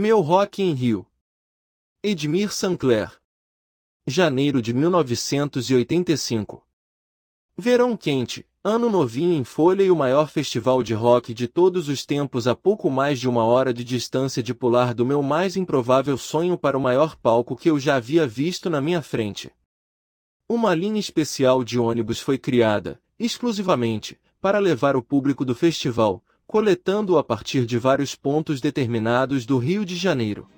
Meu Rock em Rio. Edmir Sancler. Janeiro de 1985. Verão quente, ano novinho em folha e o maior festival de rock de todos os tempos a pouco mais de uma hora de distância de pular do meu mais improvável sonho para o maior palco que eu já havia visto na minha frente. Uma linha especial de ônibus foi criada, exclusivamente, para levar o público do festival, coletando-o a partir de vários pontos determinados do Rio de Janeiro.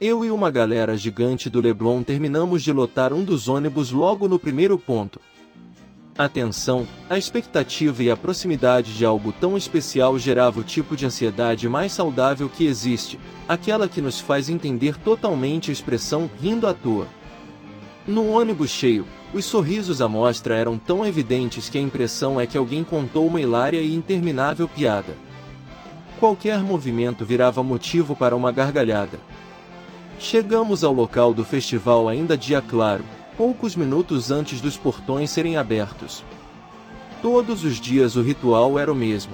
Eu e uma galera gigante do Leblon terminamos de lotar um dos ônibus logo no primeiro ponto. A tensão, a expectativa e a proximidade de algo tão especial gerava o tipo de ansiedade mais saudável que existe, aquela que nos faz entender totalmente a expressão rindo à toa. No ônibus cheio, os sorrisos à mostra eram tão evidentes que a impressão é que alguém contou uma hilária e interminável piada. Qualquer movimento virava motivo para uma gargalhada. Chegamos ao local do festival ainda dia claro, poucos minutos antes dos portões serem abertos. Todos os dias o ritual era o mesmo.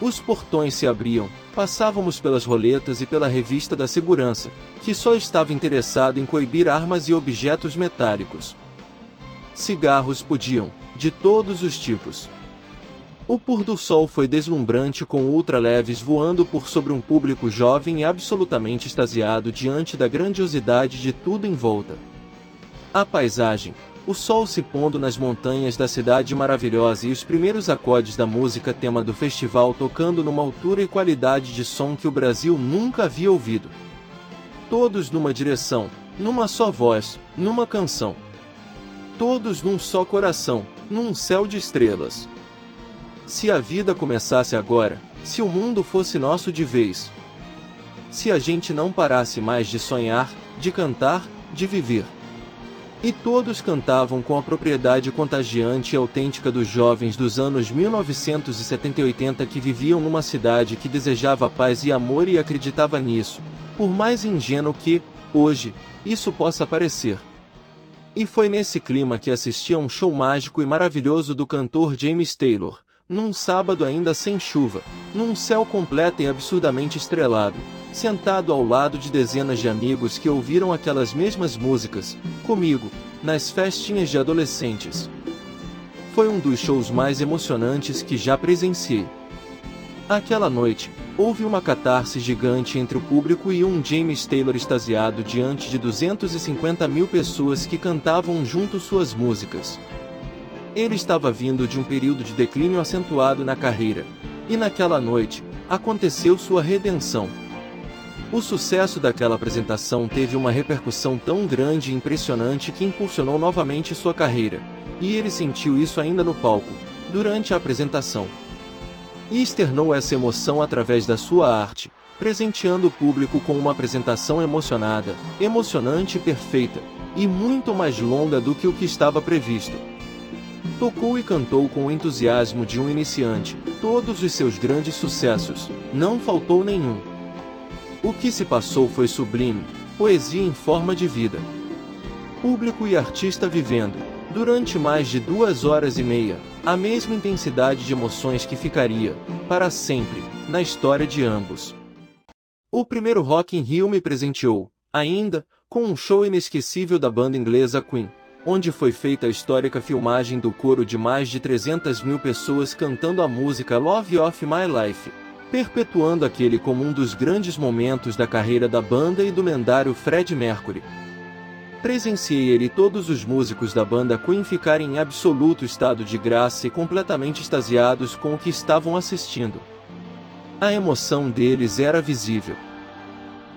Os portões se abriam, passávamos pelas roletas e pela revista da segurança, que só estava interessado em coibir armas e objetos metálicos. Cigarros podiam, de todos os tipos. O pôr do sol foi deslumbrante com ultraleves voando por sobre um público jovem e absolutamente extasiado diante da grandiosidade de tudo em volta. A paisagem, o sol se pondo nas montanhas da cidade maravilhosa e os primeiros acordes da música tema do festival tocando numa altura e qualidade de som que o Brasil nunca havia ouvido. Todos numa direção, numa só voz, numa canção todos num só coração, num céu de estrelas. Se a vida começasse agora, se o mundo fosse nosso de vez. Se a gente não parasse mais de sonhar, de cantar, de viver. E todos cantavam com a propriedade contagiante e autêntica dos jovens dos anos 1970 e 80 que viviam numa cidade que desejava paz e amor e acreditava nisso, por mais ingênuo que, hoje, isso possa parecer. E foi nesse clima que assisti a um show mágico e maravilhoso do cantor James Taylor, num sábado ainda sem chuva, num céu completo e absurdamente estrelado, sentado ao lado de dezenas de amigos que ouviram aquelas mesmas músicas, comigo, nas festinhas de adolescentes. Foi um dos shows mais emocionantes que já presenciei. Aquela noite, houve uma catarse gigante entre o público e um James Taylor extasiado diante de 250 mil pessoas que cantavam junto suas músicas. Ele estava vindo de um período de declínio acentuado na carreira, e naquela noite, aconteceu sua redenção. O sucesso daquela apresentação teve uma repercussão tão grande e impressionante que impulsionou novamente sua carreira, e ele sentiu isso ainda no palco, durante a apresentação e externou essa emoção através da sua arte, presenteando o público com uma apresentação emocionada, emocionante e perfeita, e muito mais longa do que o que estava previsto. Tocou e cantou com o entusiasmo de um iniciante, todos os seus grandes sucessos, não faltou nenhum. O que se passou foi sublime, poesia em forma de vida. Público e artista vivendo, durante mais de duas horas e meia, a mesma intensidade de emoções que ficaria, para sempre, na história de ambos. O primeiro Rock in Rio me presenteou, ainda, com um show inesquecível da banda inglesa Queen, onde foi feita a histórica filmagem do coro de mais de 300 mil pessoas cantando a música Love of My Life, perpetuando aquele como um dos grandes momentos da carreira da banda e do lendário Fred Mercury. Presenciei ele e todos os músicos da banda Queen ficarem em absoluto estado de graça e completamente extasiados com o que estavam assistindo. A emoção deles era visível.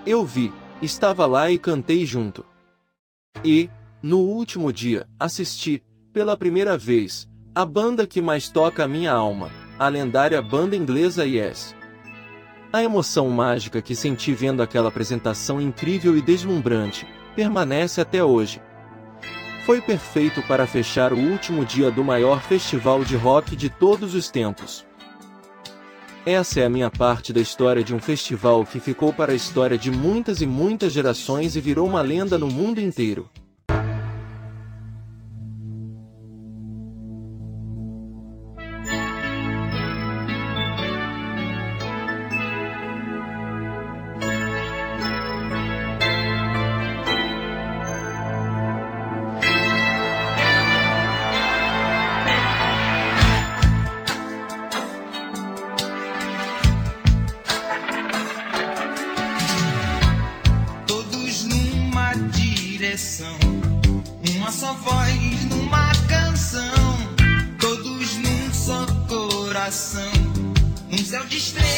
Eu vi, estava lá e cantei junto. E, no último dia, assisti, pela primeira vez, a banda que mais toca a minha alma, a lendária banda inglesa Yes. A emoção mágica que senti vendo aquela apresentação incrível e deslumbrante, permanece até hoje. Foi perfeito para fechar o último dia do maior festival de rock de todos os tempos. Essa é a minha parte da história de um festival que ficou para a história de muitas e muitas gerações e virou uma lenda no mundo inteiro. direção. Uma só voz numa canção, todos num só coração. Um céu de estrelas.